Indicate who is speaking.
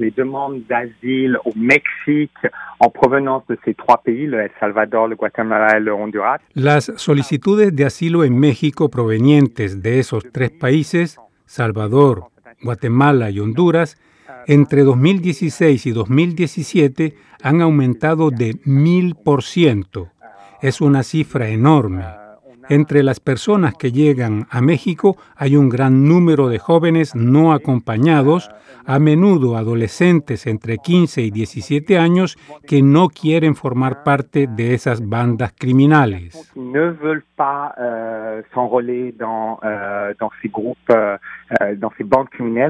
Speaker 1: les demandes d'asile au Mexique en provenance de ces trois pays, le El Salvador, le Guatemala Honduras.
Speaker 2: Las solicitudes de asilo en México provenientes de esos tres países, Salvador, Guatemala y Honduras, entre 2016 y 2017 han aumentado de mil por ciento. Es una cifra enorme. Entre las personas que llegan a México hay un gran número de jóvenes no acompañados, a menudo adolescentes entre 15 y 17 años que no quieren formar parte de esas bandas criminales.